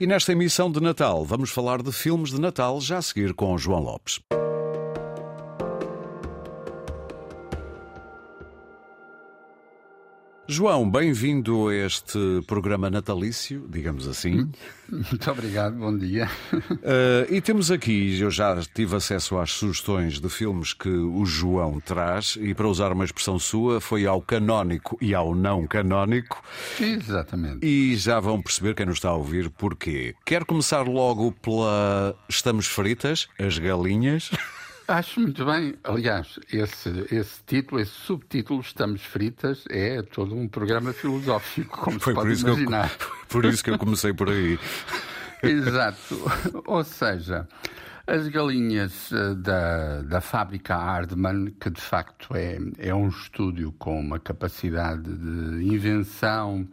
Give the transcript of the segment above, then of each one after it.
E nesta emissão de Natal vamos falar de filmes de Natal já a seguir com João Lopes. João, bem-vindo a este programa natalício, digamos assim. Muito obrigado, bom dia. Uh, e temos aqui, eu já tive acesso às sugestões de filmes que o João traz, e para usar uma expressão sua, foi ao canónico e ao não canónico. Exatamente. E já vão perceber quem nos está a ouvir porquê. Quer começar logo pela Estamos Fritas, as galinhas. Acho muito bem. Aliás, esse, esse título, esse subtítulo, Estamos Fritas, é todo um programa filosófico, como Foi se pode imaginar. Eu, por isso que eu comecei por aí. Exato. Ou seja, as galinhas eh, da, da fábrica Hardman, que de facto é, é um estúdio com uma capacidade de invenção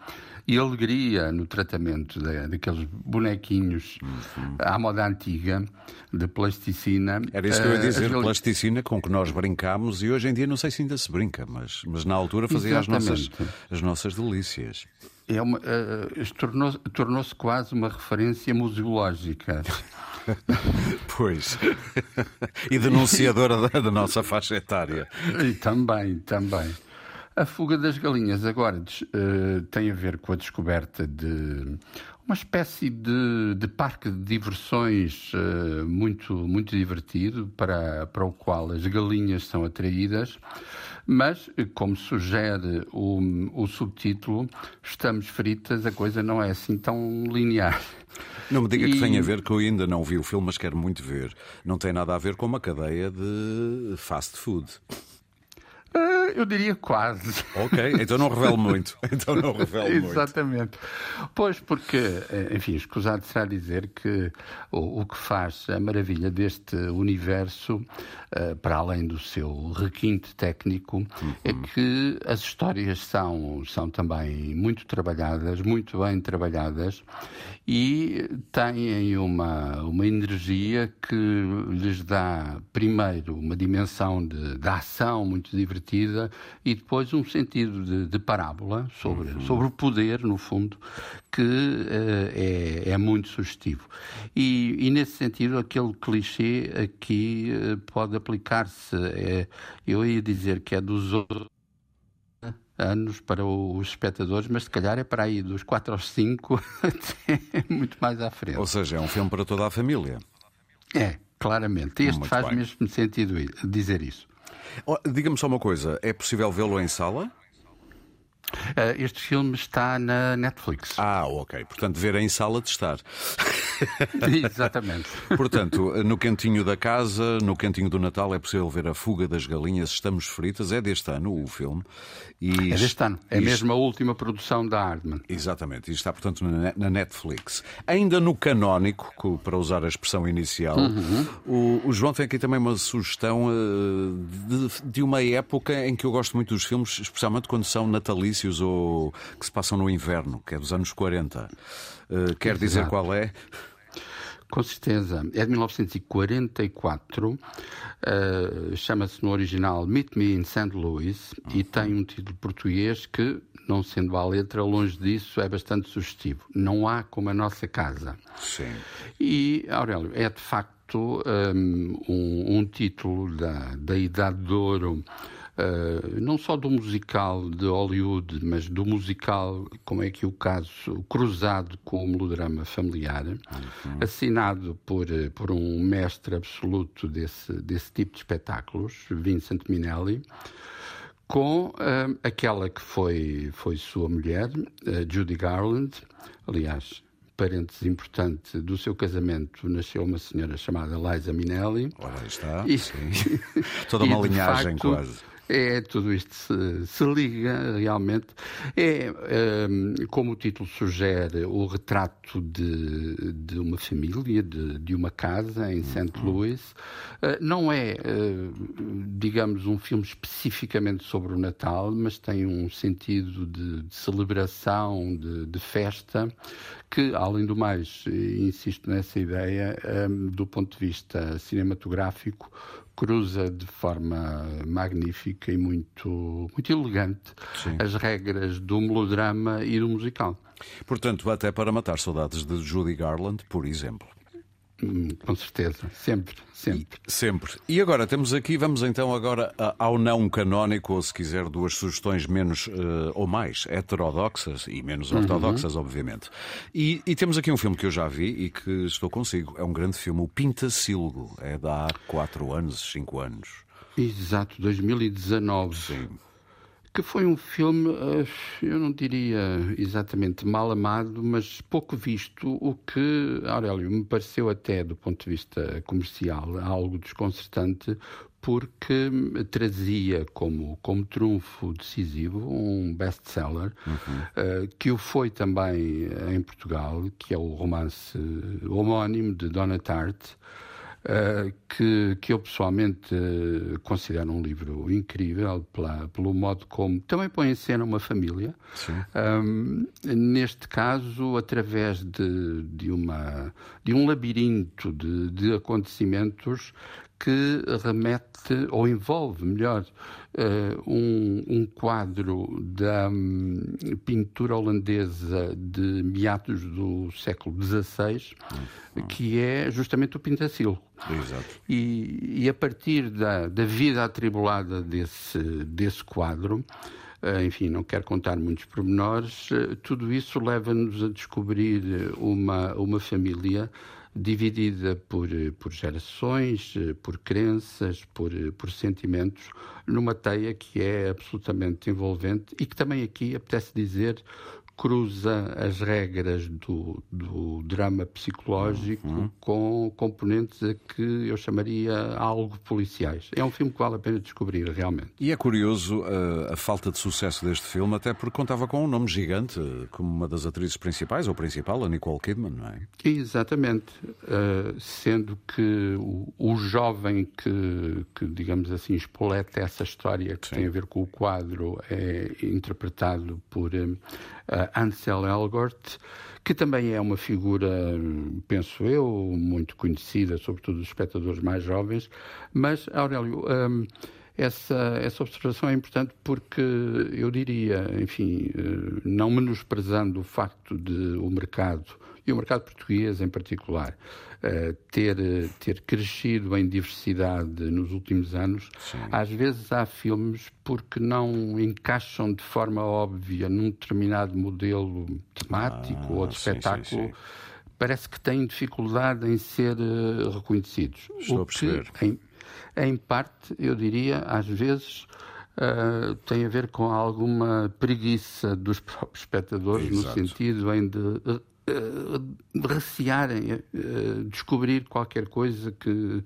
e alegria no tratamento de, daqueles bonequinhos uhum. à moda antiga, de plasticina. Era isso que eu ia eh, dizer, uh, plasticina com que nós brincámos e hoje em dia não sei se ainda se brinca, mas, mas na altura fazia as nossas, as nossas delícias. É uma, uh, tornou-se tornou quase uma referência museológica. pois. e denunciadora da, da nossa faixa etária. E também, também. A fuga das galinhas agora uh, tem a ver com a descoberta de uma espécie de, de parque de diversões uh, muito, muito divertido para, para o qual as galinhas são atraídas, mas, como sugere o, o subtítulo, estamos fritas, a coisa não é assim tão linear. Não me diga e... que tem a ver, que eu ainda não vi o filme, mas quero muito ver. Não tem nada a ver com uma cadeia de fast food. Uh, eu diria quase. Ok, então não revelo muito. Então não revelo muito. Exatamente. Pois, porque, eh, enfim, escusado será dizer que o, o que faz a maravilha deste universo, uh, para além do seu requinte técnico, uhum. é que as histórias são, são também muito trabalhadas, muito bem trabalhadas e têm uma, uma energia que lhes dá, primeiro, uma dimensão de, de ação muito divertida e depois um sentido de, de parábola sobre, uhum. sobre o poder, no fundo, que uh, é, é muito sugestivo. E, e, nesse sentido, aquele clichê aqui uh, pode aplicar-se. É, eu ia dizer que é dos outros anos para os espectadores, mas se calhar é para aí dos 4 aos 5 até muito mais à frente. Ou seja, é um filme para toda a família. É, claramente. Este muito faz bem. mesmo sentido dizer isso. Diga-me só uma coisa: é possível vê-lo em sala? Uh, este filme está na Netflix. Ah, ok. Portanto, ver em sala de estar. Exatamente. Portanto, no cantinho da casa, no cantinho do Natal, é possível ver a fuga das galinhas. Estamos fritas. É deste ano o filme. E... É deste ano. É mesmo a última produção da Hardman. Exatamente. E está, portanto, na Netflix. Ainda no canónico, para usar a expressão inicial, uhum. o, João tem aqui também uma sugestão de, de uma época em que eu gosto muito dos filmes, especialmente quando são natalícios ou que se passam no inverno, que é dos anos 40. Uh, quer Exato. dizer qual é? Com certeza. É de 1944. Uh, eh, Chama-se no original Meet Me in St. Louis uhum. e tem um título português que, não sendo a letra, longe disso, é bastante sugestivo. Não há como a nossa casa. Sim. E, Aurélio, é de facto um, um, um título da, da Idade de Ouro uh, não só do musical de Hollywood, mas do musical, como é que é o caso, cruzado com o melodrama familiar, uhum. assinado por, eh, por um mestre absoluto desse, desse tipo de espetáculos, Vincent Minnelli com uh, aquela que foi, foi sua mulher, uh, Judy Garland. Aliás, parênteses importante, do seu casamento nasceu uma senhora chamada Liza Minnelli. Ora, está, e, sim. Toda uma linhagem facto, quase. É, tudo isto se, se liga realmente. É, um, como o título sugere, o retrato de, de uma família, de, de uma casa em St. Uhum. Louis. Uh, não é, uh, digamos, um filme especificamente sobre o Natal, mas tem um sentido de, de celebração, de, de, festa, que, além do mais, insisto nessa ideia, um, do ponto de vista cinematográfico, cruza de forma magnífica e muito, muito elegante Sim. as regras do melodrama e do musical. Portanto, até para matar saudades de Judy Garland, por exemplo. Hum, com certeza, sempre, sempre. E, sempre. E agora temos aqui, vamos então agora ao não canónico, ou se quiser, duas sugestões menos uh, ou mais heterodoxas e menos ortodoxas, uhum. obviamente. E, e, temos aqui um filme que eu já vi e que estou consigo. É um grande filme, o Pintacilgo. É de há 4 anos, 5 anos. Exato, 2019. Sim que foi um filme, eh, eu não diria exatamente mal amado, mas pouco visto, o que, Aurélio, me pareceu até do ponto de vista comercial algo desconcertante, porque trazia como, como trunfo decisivo um best-seller, uhum. uh, que o foi também em Portugal, que é o romance homónimo de Donna Tartt, Uh, que, que eu pessoalmente uh, considero um livro incrível pela, pelo modo como também põe em cena uma família. Um, neste caso, através de, de, uma, de um labirinto de, de acontecimentos que remete ou envolve melhor uh, um, um, quadro da um, pintura holandesa de meados do século XVI, que é justamente o Pintacilgo. Exato. E, e a partir da, da vida atribulada desse, desse quadro, uh, enfim, não quero contar muitos pormenores, uh, tudo isso leva-nos a descobrir uma, uma família dividida por, por gerações, por crenças, por, por sentimentos, numa teia que é absolutamente envolvente e que também aqui apetece dizer cruza as regras do, do drama psicológico uhum. com componentes a que eu chamaria algo policiais. É um filme que vale a pena descobrir, realmente. E é curioso a, uh, a falta de sucesso deste filme, até porque contava com um nome gigante, como uma das atrizes principais, ou principal, a Nicole Kidman, não é? Exatamente. Uh, sendo que o, o jovem que, que, digamos assim, espoleta essa história que Sim. tem a ver com o quadro é interpretado por. Uh, Ansel Elgort, que também é uma figura, penso eu, muito conhecida, sobretudo dos espectadores mais jovens. Mas, Aurélio, um, essa, essa observação é importante porque eu diria, enfim, eh, não menosprezando o facto de o mercado, e o mercado português em particular, eh, ter, ter crescido em diversidade nos últimos anos, sim. às vezes há filmes porque não encaixam de forma óbvia num determinado modelo temático ah, ou de espetáculo. Sim, sim, parece que têm dificuldade em ser uh, reconhecidos. Estou o a perceber. Que, em, em parte, eu diria, às vezes. Uh, tem a ver com alguma preguiça dos próprios espectadores, Exato. no sentido em de uh, recearem uh, descobrir qualquer coisa que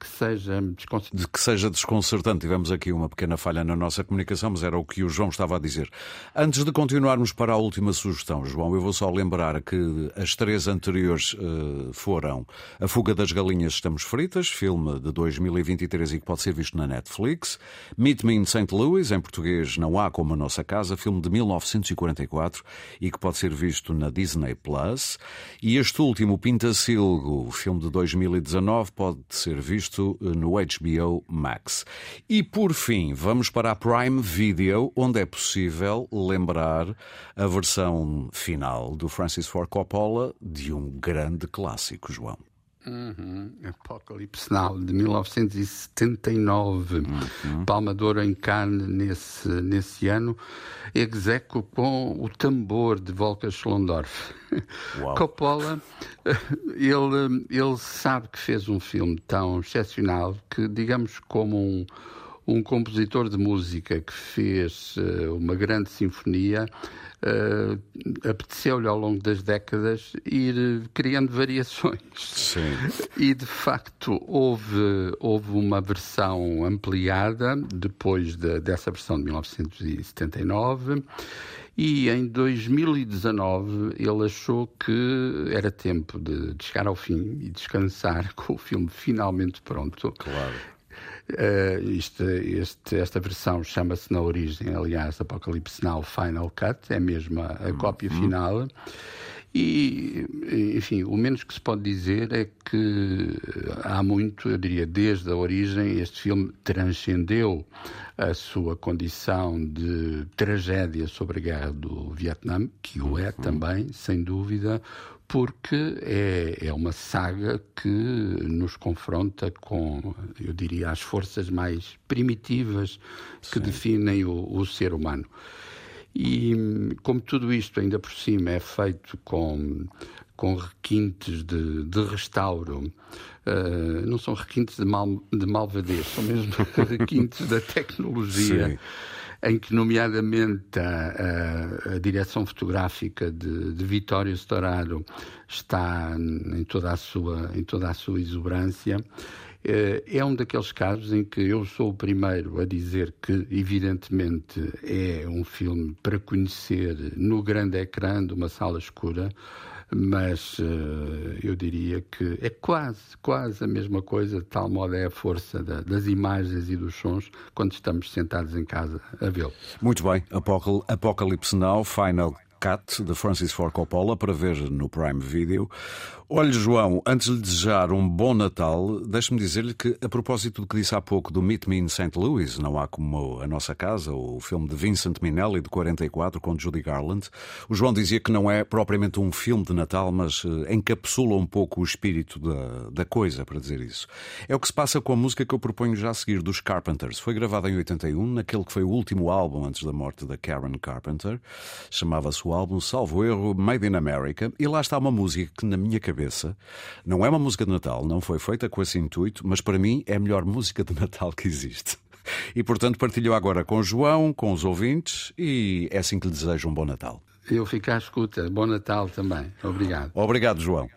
que seja desconcertante. De que seja desconcertante. Tivemos aqui uma pequena falha na nossa comunicação, mas era o que o João estava a dizer. Antes de continuarmos para a última sugestão, João, eu vou só lembrar que as três anteriores uh, foram A Fuga das Galinhas Estamos Fritas, filme de 2023 e que pode ser visto na Netflix, Meet Me in St. Louis, em português Não Há Como a Nossa Casa, filme de 1944 e que pode ser visto na Disney Plus, e este último, Pintacilgo, filme de 2019, pode ser visto eh, no HBO Max. E por fim, vamos para a Prime Video, onde é possível lembrar a versão final do Francis Ford Coppola de um grande clássico, João. Uhum. Apocalipse Now, de 1979. Uhum. Palma de Ouro em Cannes nesse, nesse ano. Execo com o tambor de Volker Schlondorf. Coppola, ele, ele sabe que fez um filme tão excepcional que, digamos, como um um compositor de música que fez uh, uma grande sinfonia, uh, apeteceu-lhe ao longo das décadas ir criando variações. Sim. E de facto houve, houve uma versão ampliada depois de, dessa versão de 1979. E em 2019 ele achou que era tempo de, de chegar ao fim e descansar com o filme finalmente pronto. Claro. Uh, este, este, esta versão chama-se na origem, aliás, Apocalipse Now Final Cut, é mesmo a, a cópia final. E, enfim, o menos que se pode dizer é que há muito, eu diria, desde a origem, este filme transcendeu a sua condição de tragédia sobre a guerra do Vietnã, que o é uhum. também, sem dúvida, porque é, é uma saga que nos confronta com, eu diria, as forças mais primitivas que Sim. definem o, o ser humano. E como tudo isto, ainda por cima, é feito com, com requintes de, de restauro, uh, não são requintes de, mal, de malvadez, são mesmo requintes da tecnologia. Sim. Em que, nomeadamente, a, a, a direção fotográfica de, de Vitório Storaro está em toda a sua, em toda a sua exuberância é um daqueles casos em que eu sou o primeiro a dizer que, evidentemente, é um filme para conhecer no grande ecrã de uma sala escura, mas uh, eu diria que é quase, quase a mesma coisa, de tal modo é a força da, das imagens e dos sons quando estamos sentados em casa a vê-lo. Muito bem, Apocalipse Now, Final Cat, de Francis Ford Coppola, para ver no Prime Video. Olha, João, antes de lhe desejar um bom Natal, deixe-me dizer-lhe que, a propósito do que disse há pouco do Meet Me in St. Louis, Não Há Como a Nossa Casa, o filme de Vincent Minnelli, de 44, com Judy Garland, o João dizia que não é propriamente um filme de Natal, mas uh, encapsula um pouco o espírito da, da coisa, para dizer isso. É o que se passa com a música que eu proponho já a seguir, dos Carpenters. Foi gravada em 81, naquele que foi o último álbum antes da morte da Karen Carpenter. Chamava-se álbum, salvo erro, Made in America, e lá está uma música que, na minha cabeça. Não é uma música de Natal, não foi feita com esse intuito, mas para mim é a melhor música de Natal que existe. E portanto partilho agora com o João, com os ouvintes, e é assim que lhe desejo um bom Natal. Eu fico à escuta. Bom Natal também. Obrigado. Obrigado, João.